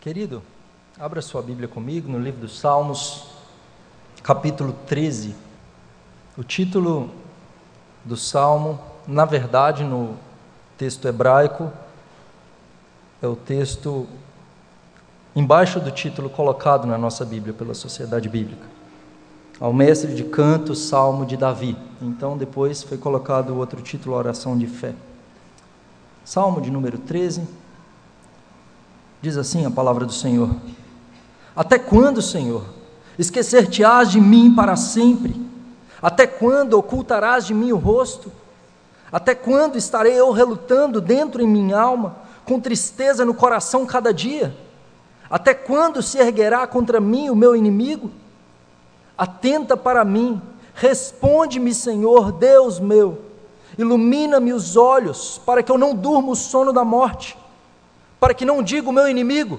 Querido, abra sua Bíblia comigo no livro dos Salmos, capítulo 13. O título do salmo, na verdade, no texto hebraico, é o texto embaixo do título colocado na nossa Bíblia pela Sociedade Bíblica. Ao mestre de canto, Salmo de Davi. Então, depois foi colocado outro título, Oração de Fé. Salmo de número 13 Diz assim a palavra do Senhor: Até quando, Senhor, esquecer-te-ás de mim para sempre? Até quando ocultarás de mim o rosto? Até quando estarei eu relutando dentro em minha alma, com tristeza no coração cada dia? Até quando se erguerá contra mim o meu inimigo? Atenta para mim, responde-me, Senhor, Deus meu, ilumina-me os olhos, para que eu não durma o sono da morte para que não diga o meu inimigo,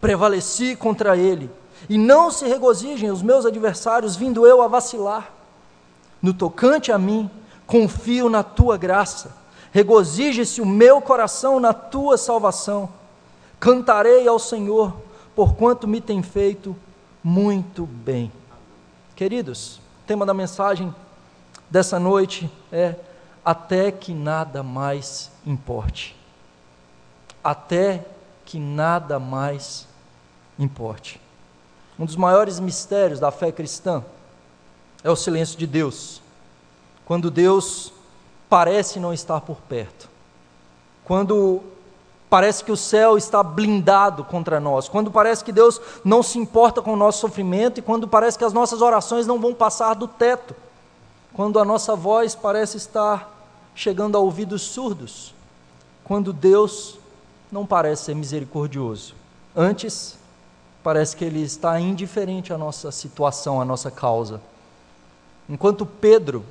prevaleci contra ele, e não se regozijem os meus adversários, vindo eu a vacilar. No tocante a mim, confio na tua graça, regozije-se o meu coração na tua salvação. Cantarei ao Senhor, porquanto me tem feito muito bem. Queridos, o tema da mensagem dessa noite é: até que nada mais importe até que nada mais importe. Um dos maiores mistérios da fé cristã é o silêncio de Deus. Quando Deus parece não estar por perto. Quando parece que o céu está blindado contra nós. Quando parece que Deus não se importa com o nosso sofrimento e quando parece que as nossas orações não vão passar do teto. Quando a nossa voz parece estar chegando a ouvidos surdos. Quando Deus não parece ser misericordioso. Antes, parece que ele está indiferente à nossa situação, à nossa causa. Enquanto Pedro,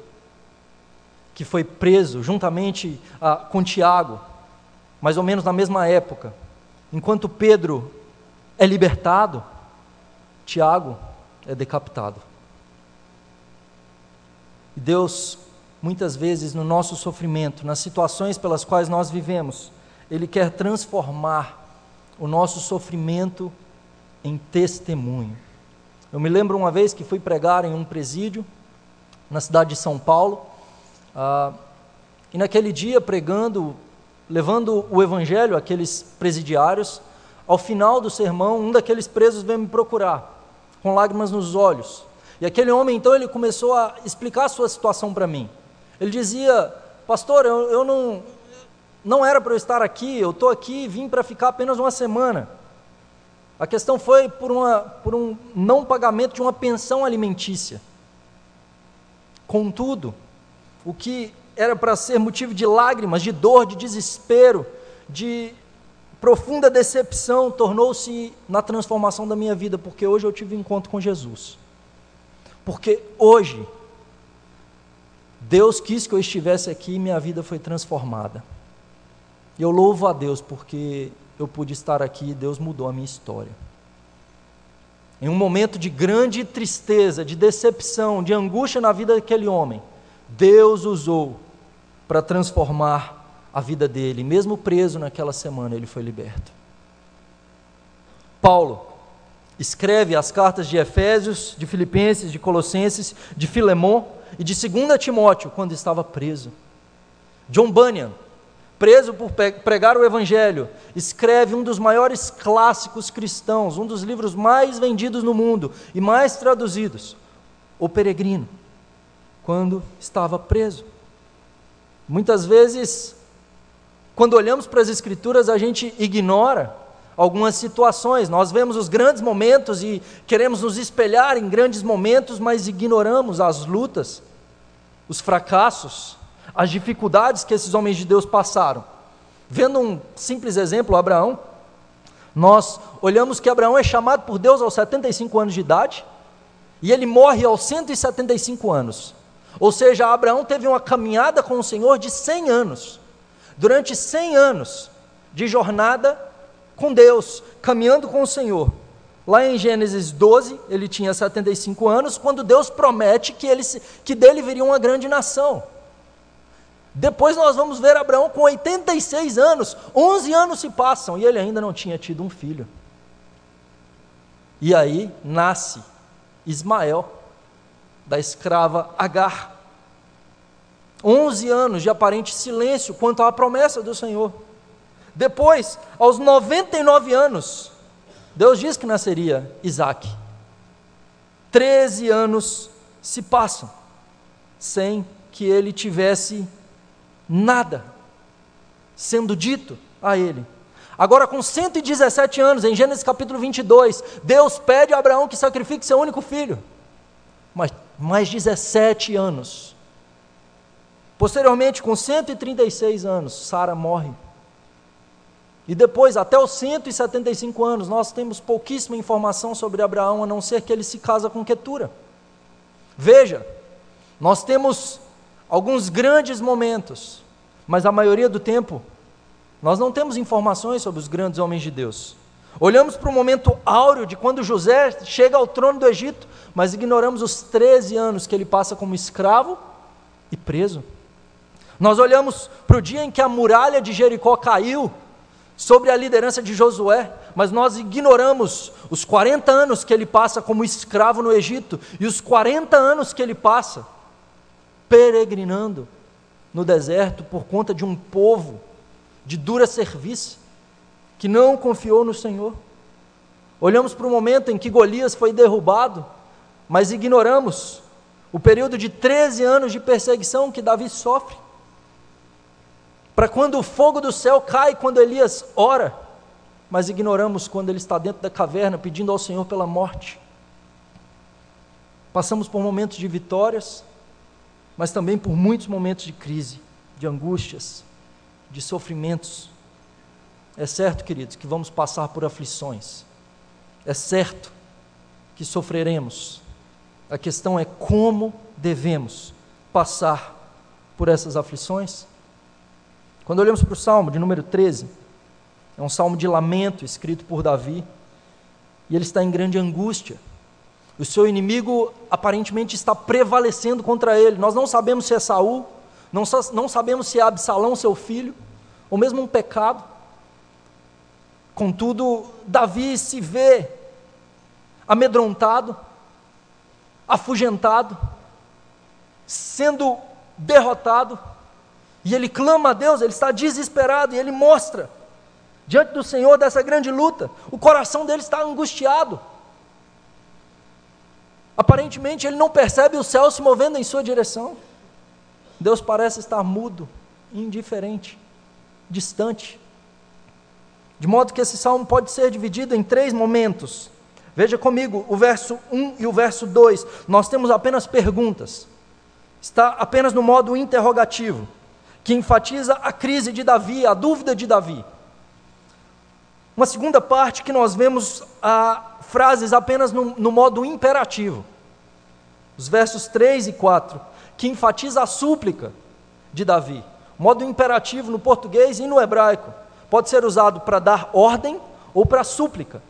que foi preso juntamente ah, com Tiago, mais ou menos na mesma época, enquanto Pedro é libertado, Tiago é decapitado. E Deus, muitas vezes no nosso sofrimento, nas situações pelas quais nós vivemos, ele quer transformar o nosso sofrimento em testemunho. Eu me lembro uma vez que fui pregar em um presídio na cidade de São Paulo, ah, e naquele dia pregando, levando o evangelho àqueles presidiários, ao final do sermão, um daqueles presos veio me procurar, com lágrimas nos olhos. E aquele homem, então, ele começou a explicar a sua situação para mim. Ele dizia, pastor, eu, eu, não, não era para eu estar aqui, eu estou aqui e vim para ficar apenas uma semana. A questão foi por, uma, por um não pagamento de uma pensão alimentícia. Contudo, o que era para ser motivo de lágrimas, de dor, de desespero, de profunda decepção, tornou-se na transformação da minha vida, porque hoje eu tive um encontro com Jesus. Porque hoje, Deus quis que eu estivesse aqui e minha vida foi transformada. E eu louvo a Deus porque eu pude estar aqui e Deus mudou a minha história. Em um momento de grande tristeza, de decepção, de angústia na vida daquele homem, Deus usou para transformar a vida dele. Mesmo preso naquela semana, ele foi liberto. Paulo escreve as cartas de Efésios, de Filipenses, de Colossenses, de Filemon e de 2 Timóteo quando estava preso. John Bunyan preso por pregar o Evangelho, escreve um dos maiores clássicos cristãos, um dos livros mais vendidos no mundo e mais traduzidos, O Peregrino, quando estava preso. Muitas vezes, quando olhamos para as Escrituras, a gente ignora algumas situações. Nós vemos os grandes momentos e queremos nos espelhar em grandes momentos, mas ignoramos as lutas, os fracassos, as dificuldades que esses homens de Deus passaram. Vendo um simples exemplo, Abraão, nós olhamos que Abraão é chamado por Deus aos 75 anos de idade e ele morre aos 175 anos. Ou seja, Abraão teve uma caminhada com o Senhor de 100 anos. Durante 100 anos de jornada com Deus, caminhando com o Senhor. Lá em Gênesis 12, ele tinha 75 anos, quando Deus promete que, ele, que dele viria uma grande nação. Depois nós vamos ver Abraão com 86 anos, 11 anos se passam e ele ainda não tinha tido um filho. E aí nasce Ismael, da escrava Agar. Onze anos de aparente silêncio quanto à promessa do Senhor. Depois, aos 99 anos, Deus diz que nasceria Isaac. Treze anos se passam sem que ele tivesse nada sendo dito a ele. Agora, com 117 anos, em Gênesis capítulo 22, Deus pede a Abraão que sacrifique seu único filho. Mas mais 17 anos. Posteriormente, com 136 anos, Sara morre. E depois, até os 175 anos, nós temos pouquíssima informação sobre Abraão, a não ser que ele se casa com Ketura. Veja, nós temos alguns grandes momentos, mas a maioria do tempo nós não temos informações sobre os grandes homens de Deus. Olhamos para o momento áureo de quando José chega ao trono do Egito, mas ignoramos os 13 anos que ele passa como escravo e preso. Nós olhamos para o dia em que a muralha de Jericó caiu, sobre a liderança de Josué, mas nós ignoramos os 40 anos que ele passa como escravo no Egito e os 40 anos que ele passa peregrinando no deserto por conta de um povo de dura serviço, que não confiou no Senhor. Olhamos para o momento em que Golias foi derrubado, mas ignoramos o período de 13 anos de perseguição que Davi sofre. Para quando o fogo do céu cai, quando Elias ora, mas ignoramos quando ele está dentro da caverna pedindo ao Senhor pela morte. Passamos por momentos de vitórias, mas também por muitos momentos de crise, de angústias, de sofrimentos. É certo, queridos, que vamos passar por aflições. É certo que sofreremos. A questão é como devemos passar por essas aflições. Quando olhamos para o Salmo de número 13, é um salmo de lamento escrito por Davi, e ele está em grande angústia. O seu inimigo aparentemente está prevalecendo contra ele. Nós não sabemos se é Saul, não, não sabemos se é Absalão, seu filho, ou mesmo um pecado. Contudo, Davi se vê amedrontado, afugentado, sendo derrotado, e ele clama a Deus, ele está desesperado, e ele mostra, diante do Senhor, dessa grande luta, o coração dele está angustiado. Aparentemente, ele não percebe o céu se movendo em sua direção. Deus parece estar mudo, indiferente, distante. De modo que esse salmo pode ser dividido em três momentos. Veja comigo o verso 1 e o verso 2. Nós temos apenas perguntas. Está apenas no modo interrogativo, que enfatiza a crise de Davi, a dúvida de Davi. Uma segunda parte que nós vemos a frases apenas no, no modo imperativo. Os versos 3 e 4 que enfatiza a súplica de Davi. Modo imperativo no português e no hebraico. Pode ser usado para dar ordem ou para súplica.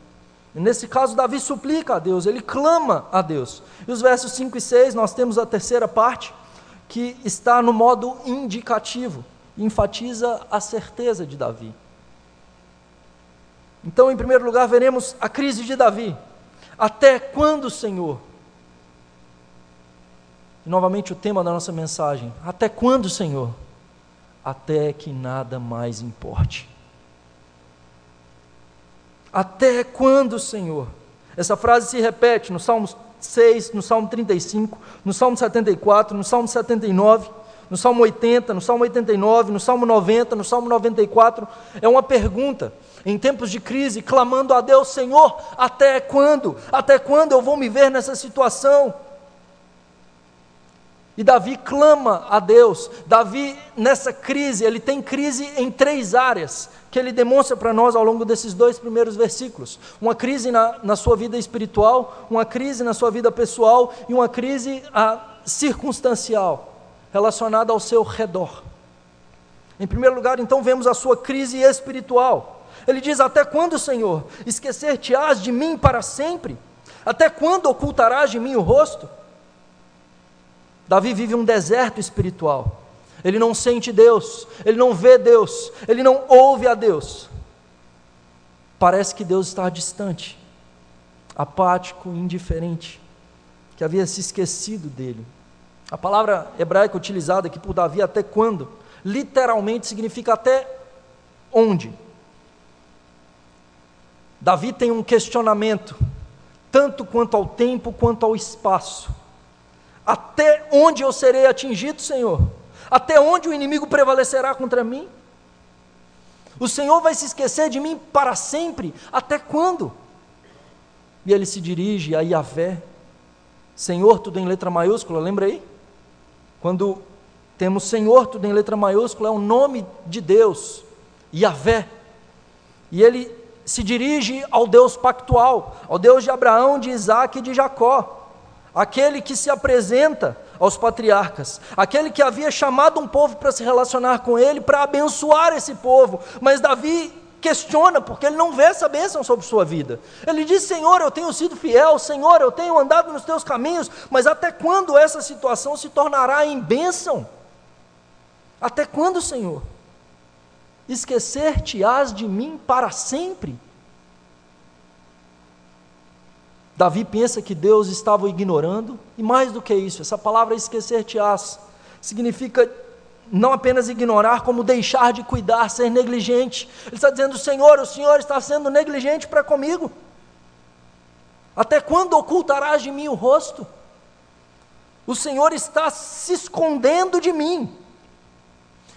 Nesse caso, Davi suplica a Deus, ele clama a Deus. E os versos 5 e 6, nós temos a terceira parte, que está no modo indicativo, enfatiza a certeza de Davi. Então, em primeiro lugar, veremos a crise de Davi. Até quando, Senhor, e novamente o tema da nossa mensagem: Até quando, Senhor? Até que nada mais importe. Até quando, Senhor? Essa frase se repete no Salmo 6, no Salmo 35, no Salmo 74, no Salmo 79, no Salmo 80, no Salmo 89, no Salmo 90, no Salmo 94. É uma pergunta em tempos de crise, clamando a Deus: Senhor, até quando? Até quando eu vou me ver nessa situação? E Davi clama a Deus. Davi, nessa crise, ele tem crise em três áreas que ele demonstra para nós ao longo desses dois primeiros versículos: uma crise na, na sua vida espiritual, uma crise na sua vida pessoal e uma crise a, circunstancial relacionada ao seu redor. Em primeiro lugar, então, vemos a sua crise espiritual. Ele diz: Até quando, Senhor, esquecer-te-ás de mim para sempre? Até quando ocultarás de mim o rosto? Davi vive um deserto espiritual. Ele não sente Deus, ele não vê Deus, ele não ouve a Deus. Parece que Deus está distante. apático, indiferente, que havia se esquecido dele. A palavra hebraica utilizada aqui por Davi, até quando, literalmente significa até onde. Davi tem um questionamento, tanto quanto ao tempo quanto ao espaço. Até onde eu serei atingido, Senhor? Até onde o inimigo prevalecerá contra mim? O Senhor vai se esquecer de mim para sempre? Até quando? E ele se dirige a Yahvé. Senhor, tudo em letra maiúscula, lembra aí? Quando temos Senhor, tudo em letra maiúscula, é o nome de Deus, Yahvé. E ele se dirige ao Deus pactual, ao Deus de Abraão, de Isaac e de Jacó, aquele que se apresenta aos patriarcas, aquele que havia chamado um povo para se relacionar com ele, para abençoar esse povo. Mas Davi questiona, porque ele não vê essa bênção sobre sua vida. Ele diz: Senhor, eu tenho sido fiel, Senhor, eu tenho andado nos teus caminhos, mas até quando essa situação se tornará em bênção? Até quando, Senhor? Esquecer-te-ás de mim para sempre? Davi pensa que Deus estava ignorando, e mais do que isso, essa palavra esquecer-te-ás significa não apenas ignorar, como deixar de cuidar, ser negligente. Ele está dizendo: Senhor, o Senhor está sendo negligente para comigo. Até quando ocultarás de mim o rosto? O Senhor está se escondendo de mim.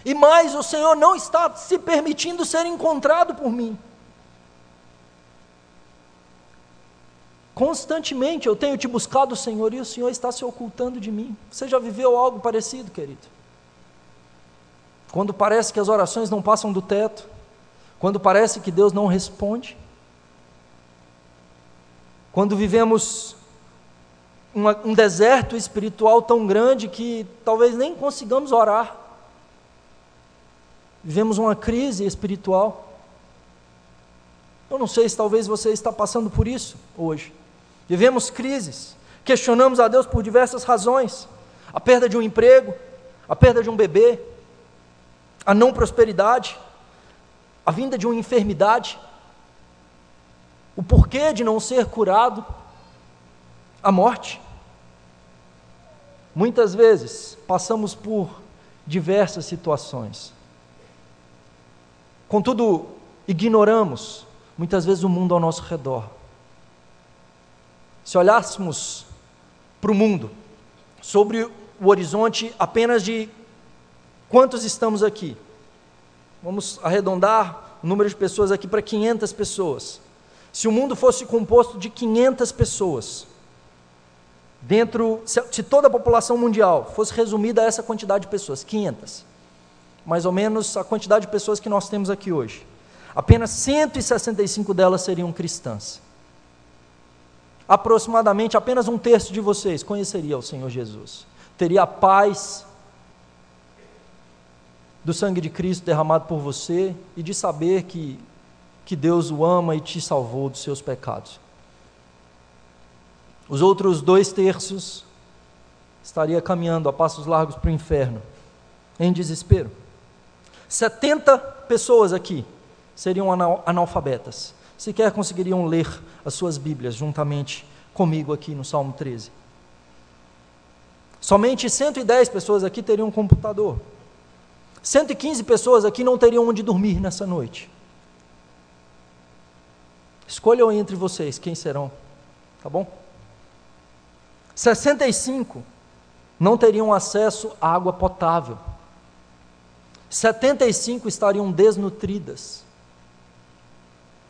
E mais, o Senhor não está se permitindo ser encontrado por mim. Constantemente eu tenho te buscado, Senhor, e o Senhor está se ocultando de mim. Você já viveu algo parecido, querido? Quando parece que as orações não passam do teto, quando parece que Deus não responde, quando vivemos uma, um deserto espiritual tão grande que talvez nem consigamos orar, vivemos uma crise espiritual. Eu não sei se talvez você está passando por isso hoje. Vivemos crises, questionamos a Deus por diversas razões: a perda de um emprego, a perda de um bebê, a não prosperidade, a vinda de uma enfermidade, o porquê de não ser curado, a morte. Muitas vezes passamos por diversas situações. Contudo, ignoramos muitas vezes o mundo ao nosso redor. Se olhássemos para o mundo, sobre o horizonte apenas de quantos estamos aqui, vamos arredondar o número de pessoas aqui para 500 pessoas. Se o mundo fosse composto de 500 pessoas, dentro, se, toda a população mundial fosse resumida a essa quantidade de pessoas, 500, mais ou menos a quantidade de pessoas que nós temos aqui hoje, apenas 165 delas seriam cristãs aproximadamente apenas um terço de vocês conheceria o Senhor Jesus. Teria a paz do sangue de Cristo derramado por você e de saber que, que Deus o ama e te salvou dos seus pecados. Os outros dois terços estaria caminhando a passos largos para o inferno, em desespero. 70 pessoas aqui seriam analfabetas sequer conseguiriam ler as suas Bíblias juntamente comigo aqui no Salmo 13. Somente 110 pessoas aqui teriam um computador. 115 pessoas aqui não teriam onde dormir nessa noite. Escolham entre vocês quem serão, tá bom? 65 não teriam acesso à água potável. 75 estariam desnutridas.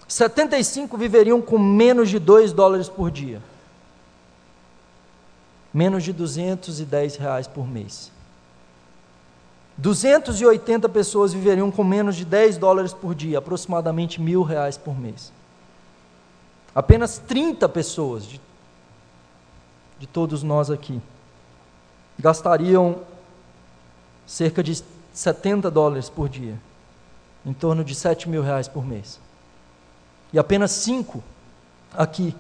75 viveriam com menos de 2 dólares por dia. Menos de 210 reais por mês. 280 pessoas viveriam com menos de 10 dólares por dia, aproximadamente mil reais por mês. Apenas 30 pessoas, de, de todos nós aqui, gastariam cerca de 70 dólares por dia, em torno de 7 mil reais por mês. E apenas cinco aqui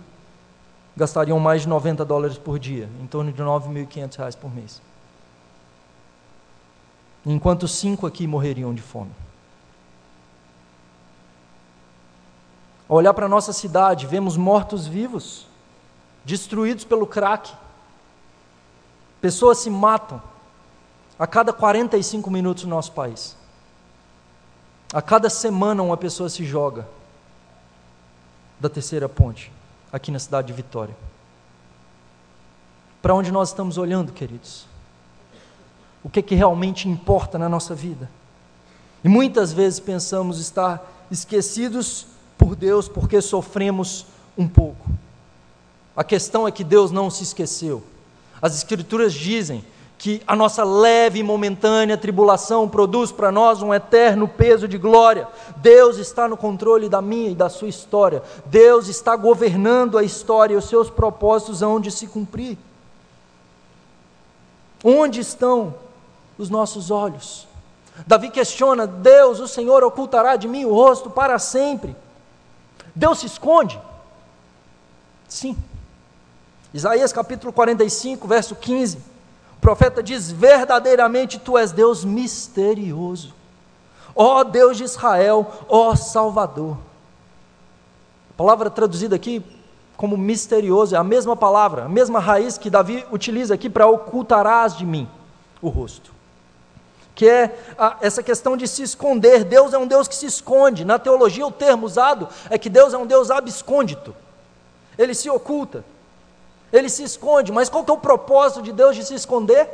gastariam mais de 90 dólares por dia, em torno de 9.500 reais por mês. Enquanto cinco aqui morreriam de fome. Ao olhar para a nossa cidade, vemos mortos-vivos destruídos pelo crack. Pessoas se matam a cada 45 minutos no nosso país. A cada semana uma pessoa se joga da terceira ponte, aqui na cidade de Vitória. Para onde nós estamos olhando, queridos? O que, que realmente importa na nossa vida? E muitas vezes pensamos estar esquecidos por Deus porque sofremos um pouco. A questão é que Deus não se esqueceu. As Escrituras dizem que a nossa leve e momentânea tribulação produz para nós um eterno peso de glória. Deus está no controle da minha e da sua história. Deus está governando a história e os seus propósitos hão de se cumprir. Onde estão os nossos olhos? Davi questiona: Deus, o Senhor ocultará de mim o rosto para sempre? Deus se esconde? Sim. Isaías capítulo 45, verso 15. O profeta diz: Verdadeiramente tu és Deus misterioso. Ó Deus de Israel, ó Salvador. A palavra traduzida aqui como misterioso é a mesma palavra, a mesma raiz que Davi utiliza aqui para ocultarás de mim o rosto. Que é a, essa questão de se esconder. Deus é um Deus que se esconde. Na teologia, o termo usado é que Deus é um Deus abscôndito. Ele se oculta. Ele se esconde, mas qual que é o propósito de Deus de se esconder?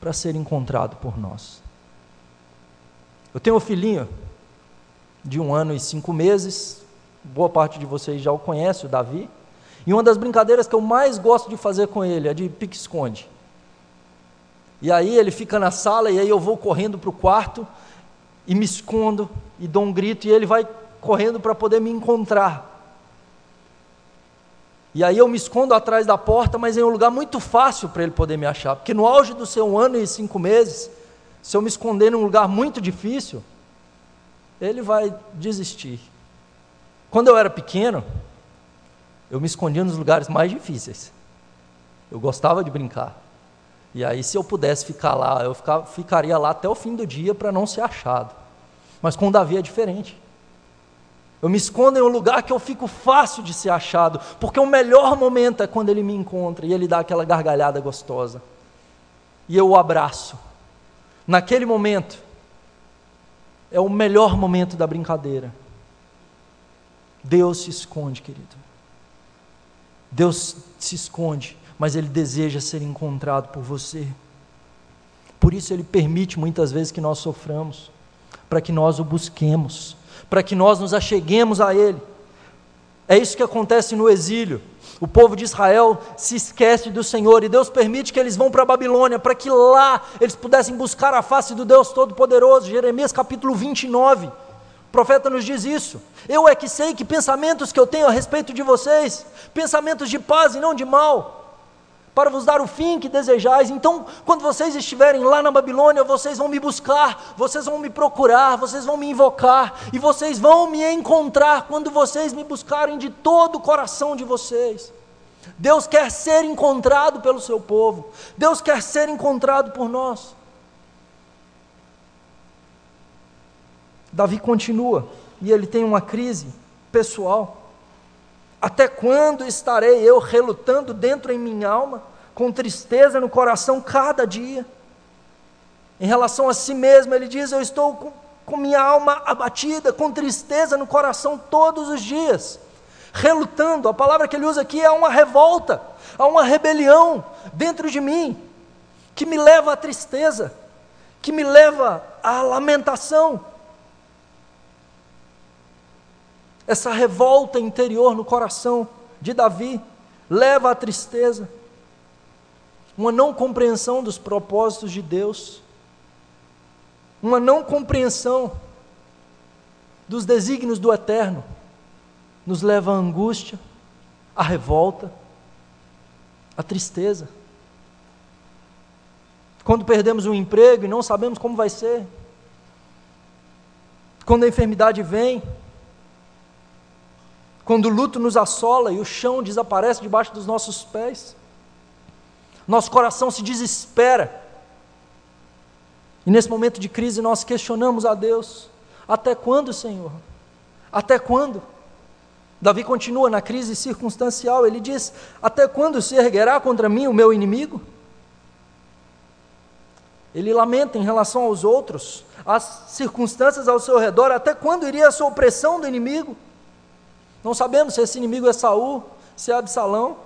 Para ser encontrado por nós. Eu tenho um filhinho de um ano e cinco meses, boa parte de vocês já o conhece, o Davi, e uma das brincadeiras que eu mais gosto de fazer com ele é de pique-esconde. E aí ele fica na sala, e aí eu vou correndo para o quarto, e me escondo, e dou um grito, e ele vai correndo para poder me encontrar. E aí eu me escondo atrás da porta, mas em um lugar muito fácil para ele poder me achar. Porque no auge do seu ano e cinco meses, se eu me esconder num lugar muito difícil, ele vai desistir. Quando eu era pequeno, eu me escondia nos lugares mais difíceis. Eu gostava de brincar. E aí, se eu pudesse ficar lá, eu ficaria lá até o fim do dia para não ser achado. Mas com Davi é diferente. Eu me escondo em um lugar que eu fico fácil de ser achado, porque o melhor momento é quando ele me encontra e ele dá aquela gargalhada gostosa. E eu o abraço. Naquele momento, é o melhor momento da brincadeira. Deus se esconde, querido. Deus se esconde, mas Ele deseja ser encontrado por você. Por isso Ele permite muitas vezes que nós soframos, para que nós o busquemos para que nós nos acheguemos a Ele. É isso que acontece no exílio. O povo de Israel se esquece do Senhor e Deus permite que eles vão para a Babilônia para que lá eles pudessem buscar a face do Deus Todo-Poderoso. Jeremias capítulo 29. O profeta nos diz isso. Eu é que sei que pensamentos que eu tenho a respeito de vocês, pensamentos de paz e não de mal, para vos dar o fim que desejais. Então, quando vocês estiverem lá na Babilônia, vocês vão me buscar, vocês vão me procurar, vocês vão me invocar e vocês vão me encontrar quando vocês me buscarem de todo o coração de vocês. Deus quer ser encontrado pelo seu povo, Deus quer ser encontrado por nós. Davi continua e ele tem uma crise pessoal. Até quando estarei eu relutando dentro em minha alma, com tristeza no coração cada dia? Em relação a si mesmo, ele diz: Eu estou com, com minha alma abatida, com tristeza no coração todos os dias. Relutando, a palavra que ele usa aqui é uma revolta, há uma rebelião dentro de mim, que me leva à tristeza, que me leva à lamentação, essa revolta interior no coração de Davi leva à tristeza, uma não compreensão dos propósitos de Deus, uma não compreensão dos desígnios do eterno, nos leva à angústia, à revolta, à tristeza. Quando perdemos um emprego e não sabemos como vai ser, quando a enfermidade vem, quando o luto nos assola e o chão desaparece debaixo dos nossos pés, nosso coração se desespera. E nesse momento de crise nós questionamos a Deus: até quando, Senhor? Até quando? Davi continua na crise circunstancial, ele diz: Até quando se erguerá contra mim o meu inimigo? Ele lamenta em relação aos outros, as circunstâncias ao seu redor, até quando iria essa opressão do inimigo? Não sabemos se esse inimigo é Saul, se é Absalão,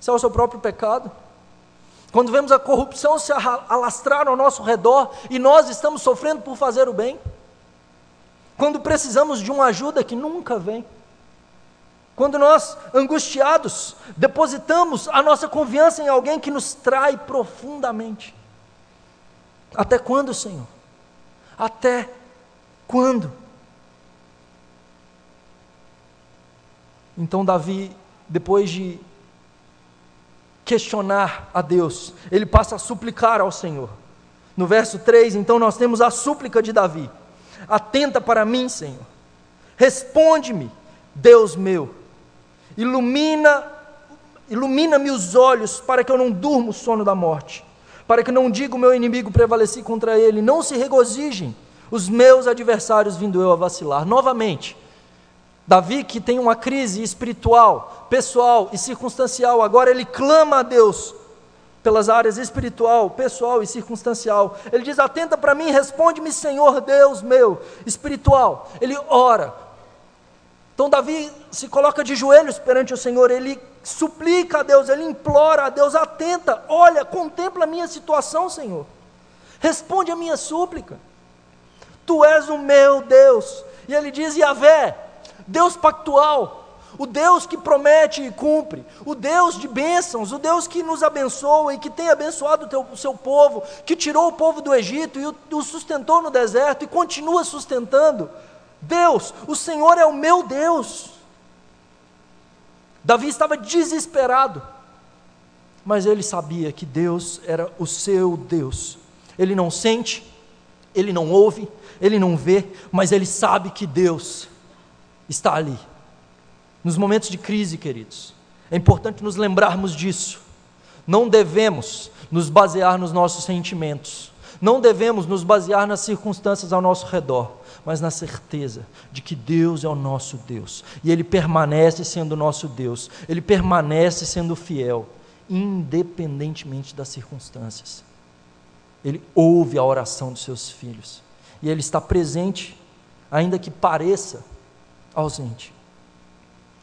se é o seu próprio pecado. Quando vemos a corrupção se alastrar ao nosso redor e nós estamos sofrendo por fazer o bem. Quando precisamos de uma ajuda que nunca vem. Quando nós, angustiados, depositamos a nossa confiança em alguém que nos trai profundamente. Até quando, Senhor? Até quando? Então, Davi, depois de questionar a Deus, ele passa a suplicar ao Senhor. No verso 3, então, nós temos a súplica de Davi: Atenta para mim, Senhor, responde-me, Deus meu, ilumina, ilumina-me os olhos para que eu não durma o sono da morte, para que não diga o meu inimigo prevaleci contra ele, não se regozijem os meus adversários vindo eu a vacilar. Novamente, Davi, que tem uma crise espiritual, pessoal e circunstancial, agora ele clama a Deus pelas áreas espiritual, pessoal e circunstancial. Ele diz: Atenta para mim, responde-me, Senhor Deus meu, espiritual. Ele ora. Então, Davi se coloca de joelhos perante o Senhor, ele suplica a Deus, ele implora a Deus: Atenta, olha, contempla a minha situação, Senhor. Responde a minha súplica. Tu és o meu Deus. E ele diz: Yahvé, Deus pactual, o Deus que promete e cumpre, o Deus de bênçãos, o Deus que nos abençoa e que tem abençoado o, teu, o seu povo, que tirou o povo do Egito e o, o sustentou no deserto e continua sustentando. Deus, o Senhor é o meu Deus. Davi estava desesperado, mas ele sabia que Deus era o seu Deus. Ele não sente, ele não ouve, ele não vê, mas ele sabe que Deus está ali. Nos momentos de crise, queridos, é importante nos lembrarmos disso. Não devemos nos basear nos nossos sentimentos, não devemos nos basear nas circunstâncias ao nosso redor, mas na certeza de que Deus é o nosso Deus e Ele permanece sendo nosso Deus, Ele permanece sendo fiel, independentemente das circunstâncias. Ele ouve a oração dos seus filhos e Ele está presente, ainda que pareça ausente.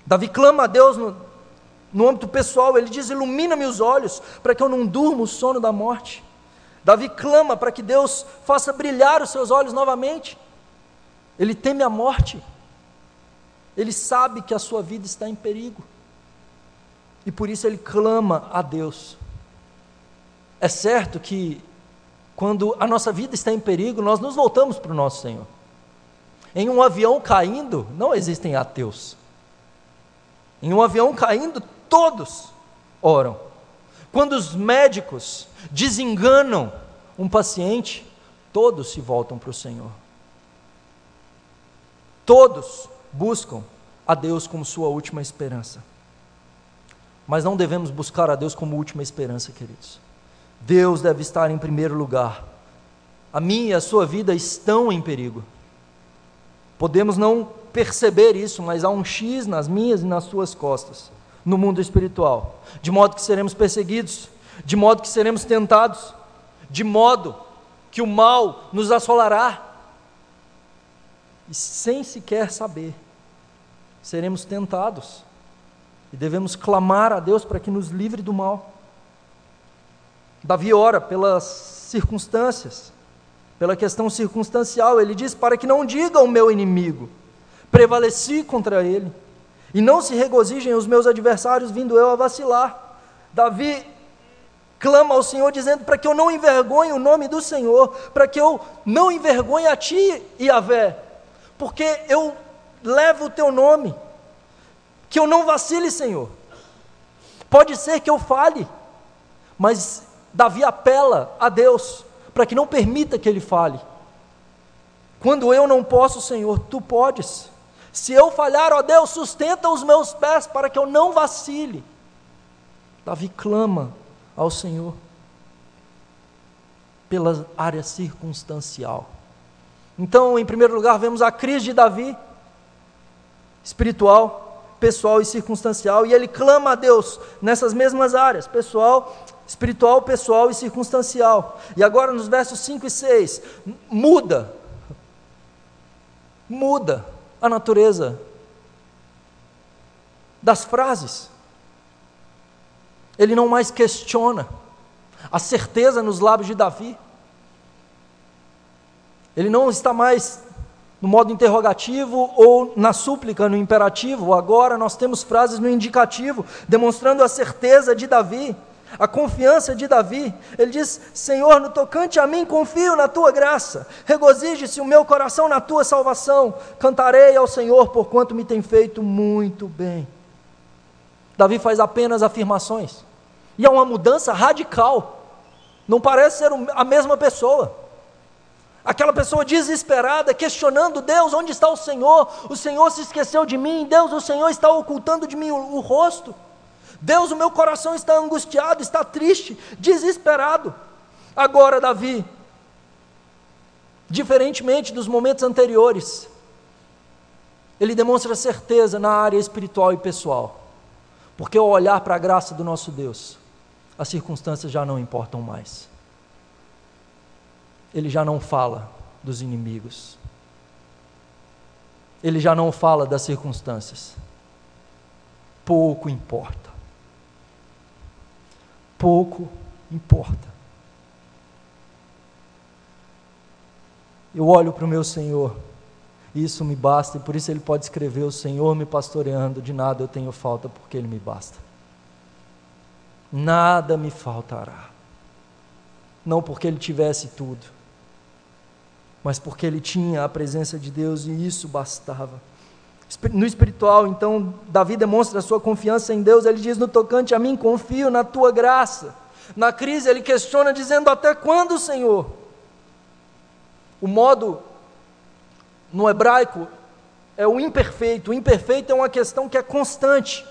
Davi clama a Deus no, no âmbito pessoal, ele diz: Ilumina-me os olhos, para que eu não durma o sono da morte. Davi clama para que Deus faça brilhar os seus olhos novamente. Ele teme a morte, ele sabe que a sua vida está em perigo, e por isso ele clama a Deus. É certo que, quando a nossa vida está em perigo, nós nos voltamos para o nosso Senhor. Em um avião caindo, não existem ateus. Em um avião caindo, todos oram. Quando os médicos desenganam um paciente, todos se voltam para o Senhor. Todos buscam a Deus como sua última esperança. Mas não devemos buscar a Deus como última esperança, queridos. Deus deve estar em primeiro lugar. A minha e a sua vida estão em perigo. Podemos não perceber isso, mas há um X nas minhas e nas suas costas, no mundo espiritual, de modo que seremos perseguidos, de modo que seremos tentados, de modo que o mal nos assolará, e sem sequer saber, seremos tentados, e devemos clamar a Deus para que nos livre do mal. Davi ora pelas circunstâncias, pela questão circunstancial. Ele diz: Para que não diga o meu inimigo, prevaleci contra ele, e não se regozijem os meus adversários, vindo eu a vacilar. Davi clama ao Senhor, dizendo: Para que eu não envergonhe o nome do Senhor, para que eu não envergonhe a ti, Yahvé, porque eu levo o teu nome, que eu não vacile, Senhor. Pode ser que eu fale, mas Davi apela a Deus para que não permita que ele fale. Quando eu não posso, Senhor, tu podes. Se eu falhar, ó Deus, sustenta os meus pés para que eu não vacile. Davi clama ao Senhor pela área circunstancial. Então, em primeiro lugar, vemos a crise de Davi, espiritual. pessoal e circunstancial, e ele clama a Deus nessas mesmas áreas, pessoal, espiritual, pessoal e circunstancial. E agora nos versos 5 e 6, muda, muda a natureza das frases. Ele não mais questiona a certeza nos lábios de Davi. Ele não está mais no modo interrogativo ou na súplica no imperativo. Agora nós temos frases no indicativo, demonstrando a certeza de Davi, a confiança de Davi. Ele diz: Senhor, no tocante a mim, confio na tua graça. Regozije-se o meu coração na tua salvação. Cantarei ao Senhor, porquanto me tem feito muito bem. Davi faz apenas afirmações. E é uma mudança radical. Não parece ser a mesma pessoa. Aquela pessoa desesperada, questionando Deus, onde está o Senhor? O Senhor se esqueceu de mim, Deus, o Senhor está ocultando de mim o, o rosto. Deus, o meu coração está angustiado, está triste, desesperado. Agora, Davi, diferentemente dos momentos anteriores, ele demonstra certeza na área espiritual e pessoal, porque ao olhar para a graça do nosso Deus, as circunstâncias já não importam mais ele já não fala dos inimigos. Ele já não fala das circunstâncias. Pouco importa. Pouco importa. Eu olho para o meu Senhor, isso me basta, e por isso ele pode escrever: O Senhor me pastoreando, de nada eu tenho falta, porque ele me basta. Nada me faltará. Não porque ele tivesse tudo, mas porque ele tinha a presença de Deus e isso bastava. No espiritual, então, Davi demonstra a sua confiança em Deus, ele diz: No tocante a mim, confio na tua graça. Na crise, ele questiona, dizendo: Até quando, Senhor? O modo no hebraico é o imperfeito. O imperfeito é uma questão que é constante,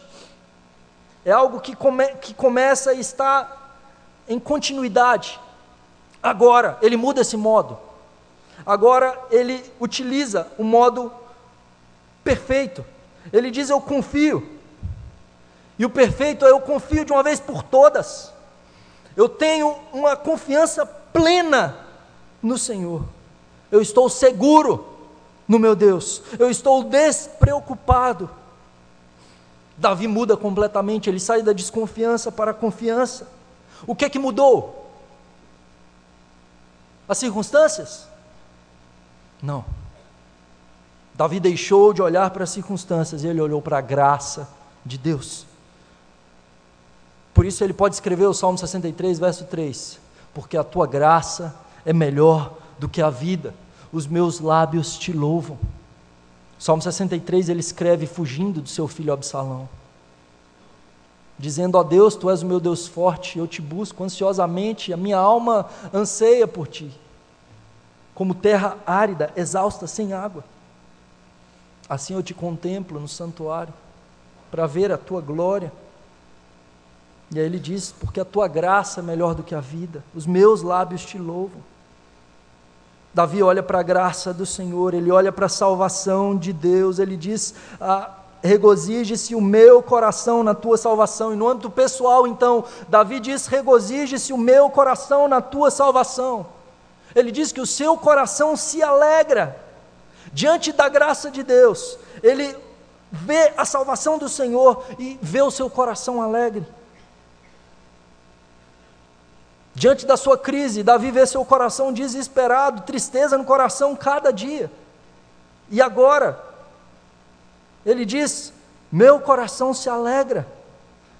é algo que, come, que começa e está em continuidade. Agora, ele muda esse modo. Agora ele utiliza o modo perfeito. Ele diz: Eu confio. E o perfeito é eu confio de uma vez por todas. Eu tenho uma confiança plena no Senhor. Eu estou seguro no meu Deus. Eu estou despreocupado. Davi muda completamente, ele sai da desconfiança para a confiança. O que é que mudou? As circunstâncias? Não. Davi deixou de olhar para as circunstâncias e ele olhou para a graça de Deus. Por isso ele pode escrever o Salmo 63, verso 3: Porque a tua graça é melhor do que a vida, os meus lábios te louvam. Salmo 63 ele escreve fugindo do seu filho Absalão, dizendo: Ó Deus, tu és o meu Deus forte, eu te busco ansiosamente, a minha alma anseia por ti como terra árida, exausta, sem água. Assim eu te contemplo no santuário, para ver a tua glória. E aí ele diz: Porque a tua graça é melhor do que a vida, os meus lábios te louvam. Davi olha para a graça do Senhor, ele olha para a salvação de Deus, ele diz: ah, regozije-se o meu coração na tua salvação. E no âmbito pessoal, então, Davi diz: regozije-se o meu coração na tua salvação. Ele diz que o seu coração se alegra diante da graça de Deus. Ele vê a salvação do Senhor e vê o seu coração alegre. Diante da sua crise, Davi vê seu coração desesperado, tristeza no coração cada dia. E agora, ele diz: Meu coração se alegra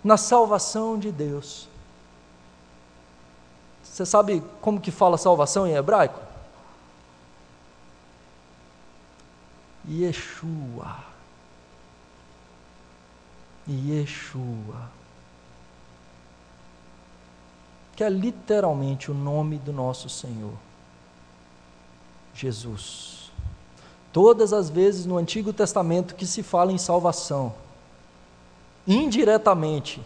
na salvação de Deus. Você sabe como que fala salvação em hebraico? Yeshua. Yeshua. Que é literalmente o nome do nosso Senhor. Jesus. Todas as vezes no Antigo Testamento que se fala em salvação, indiretamente,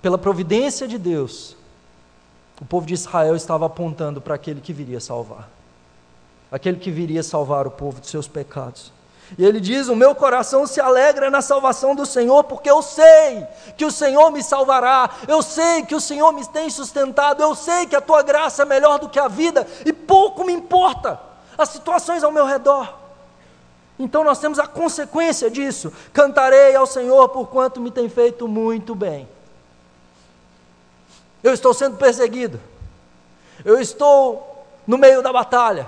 pela providência de Deus, o povo de Israel estava apontando para aquele que viria salvar aquele que viria salvar o povo dos seus pecados. E ele diz: O meu coração se alegra na salvação do Senhor, porque eu sei que o Senhor me salvará, eu sei que o Senhor me tem sustentado, eu sei que a tua graça é melhor do que a vida, e pouco me importa as situações ao meu redor. Então nós temos a consequência disso: cantarei ao Senhor por quanto me tem feito muito bem. Eu estou sendo perseguido, eu estou no meio da batalha,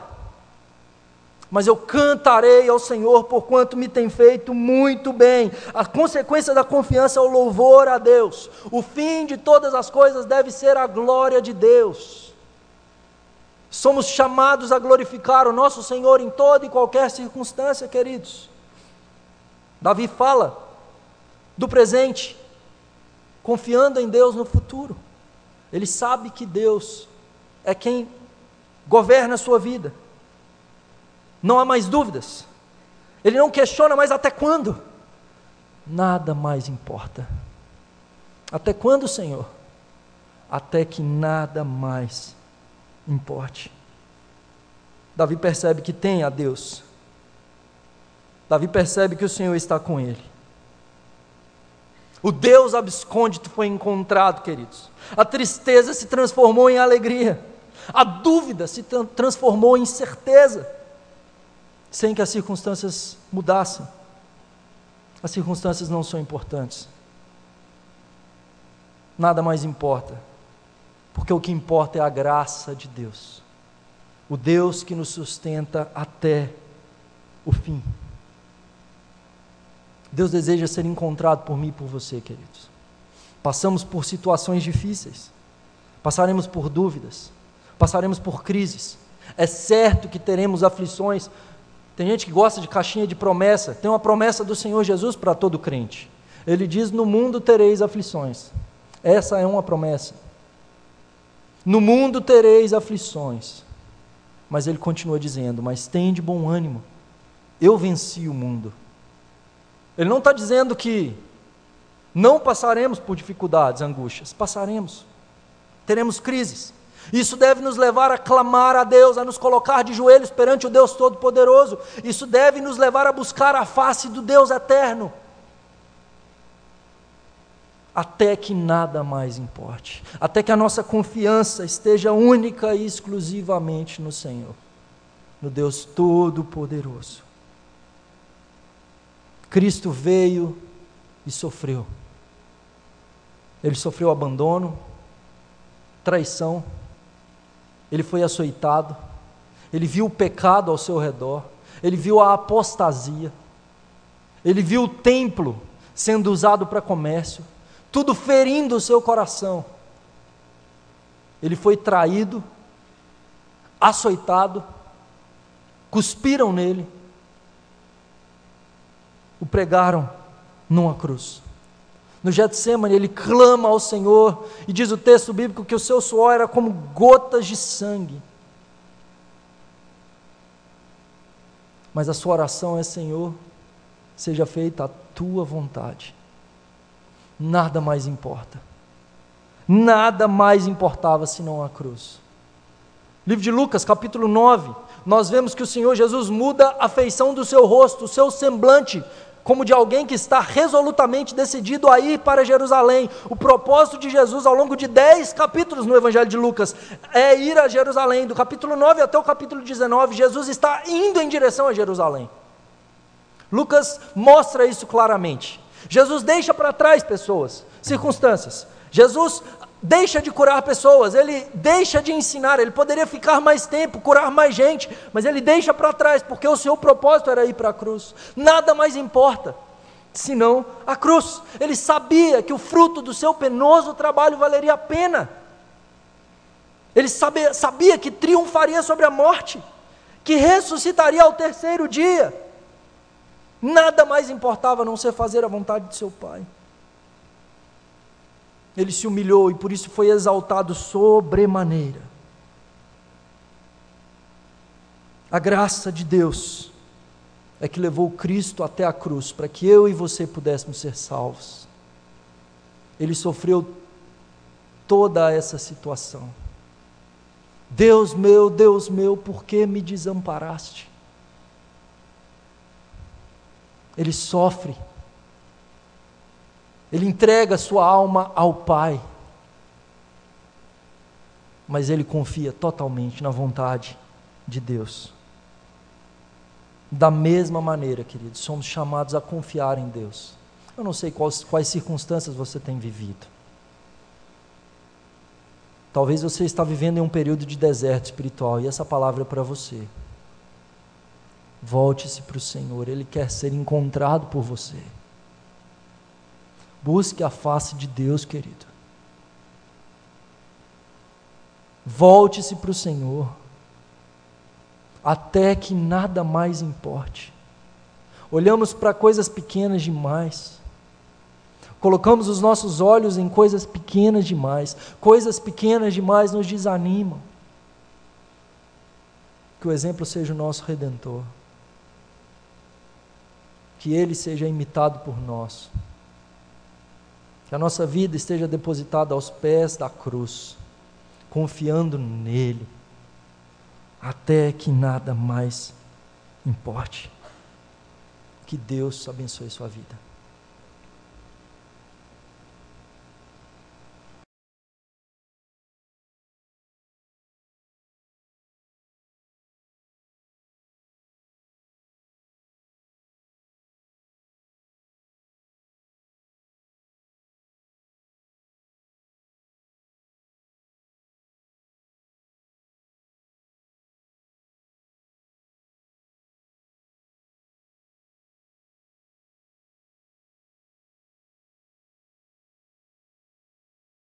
mas eu cantarei ao Senhor por quanto me tem feito muito bem. A consequência da confiança é o louvor a Deus. O fim de todas as coisas deve ser a glória de Deus. Somos chamados a glorificar o nosso Senhor em toda e qualquer circunstância, queridos. Davi fala do presente, confiando em Deus no futuro. Ele sabe que Deus é quem governa a sua vida. Não há mais dúvidas. Ele não questiona mais até quando. Nada mais importa. Até quando, Senhor? Até que nada mais importe. Davi percebe que tem a Deus. Davi percebe que o Senhor está com ele. O Deus abscôndito foi encontrado, queridos. A tristeza se transformou em alegria. A dúvida se transformou em certeza sem que as circunstâncias mudassem. As circunstâncias não são importantes. Nada mais importa, porque o que importa é a graça de Deus, o Deus que nos sustenta até o fim. Deus deseja ser encontrado por mim e por você, queridos. Passamos por situações difíceis, passaremos por dúvidas, passaremos por crises. É certo que teremos aflições, tem gente que gosta de caixinha de promessa. Tem uma promessa do Senhor Jesus para todo crente. Ele diz: No mundo tereis aflições. Essa é uma promessa. No mundo tereis aflições. Mas ele continua dizendo: Mas tem de bom ânimo. Eu venci o mundo. Ele não está dizendo que não passaremos por dificuldades, angústias. Passaremos. Teremos crises. Isso deve nos levar a clamar a Deus, a nos colocar de joelhos perante o Deus Todo-Poderoso. Isso deve nos levar a buscar a face do Deus eterno. Até que nada mais importe, até que a nossa confiança esteja única e exclusivamente no Senhor, no Deus Todo-Poderoso. Cristo veio e sofreu. Ele sofreu abandono, traição, ele foi açoitado, ele viu o pecado ao seu redor, ele viu a apostasia, ele viu o templo sendo usado para comércio, tudo ferindo o seu coração. Ele foi traído, açoitado, cuspiram nele, o pregaram numa cruz. No Getsemane, ele clama ao Senhor, e diz o texto bíblico que o seu suor era como gotas de sangue. Mas a sua oração é: Senhor, seja feita a tua vontade. Nada mais importa. Nada mais importava senão a cruz. Livro de Lucas, capítulo 9, nós vemos que o Senhor Jesus muda a feição do seu rosto, o seu semblante, como de alguém que está resolutamente decidido a ir para Jerusalém. O propósito de Jesus ao longo de dez capítulos no Evangelho de Lucas é ir a Jerusalém. Do capítulo 9 até o capítulo 19, Jesus está indo em direção a Jerusalém. Lucas mostra isso claramente. Jesus deixa para trás pessoas, circunstâncias. Jesus deixa de curar pessoas, ele deixa de ensinar, ele poderia ficar mais tempo, curar mais gente, mas ele deixa para trás, porque o seu propósito era ir para a cruz. Nada mais importa senão a cruz. Ele sabia que o fruto do seu penoso trabalho valeria a pena. Ele sabia, sabia que triunfaria sobre a morte, que ressuscitaria ao terceiro dia. Nada mais importava a não ser fazer a vontade de seu Pai. Ele se humilhou e por isso foi exaltado sobremaneira. A graça de Deus é que levou Cristo até a cruz para que eu e você pudéssemos ser salvos. Ele sofreu toda essa situação. Deus meu, Deus meu, por que me desamparaste? ele sofre, ele entrega sua alma ao Pai, mas ele confia totalmente na vontade de Deus. Da mesma maneira, queridos, somos chamados a confiar em Deus. Eu não sei quais, quais circunstâncias você tem vivido. Talvez você está vivendo em um período de deserto espiritual e essa palavra é para você. Volte-se para o Senhor, Ele quer ser encontrado por você. Busque a face de Deus, querido. Volte-se para o Senhor, até que nada mais importe. Olhamos para coisas pequenas demais. Colocamos os nossos olhos em coisas pequenas demais. Coisas pequenas demais nos desanimam. Que o exemplo seja o nosso redentor que Ele seja imitado por nós. Que a nossa vida esteja depositada aos pés da cruz, confiando nele, até que nada mais importe. Que Deus abençoe sua vida.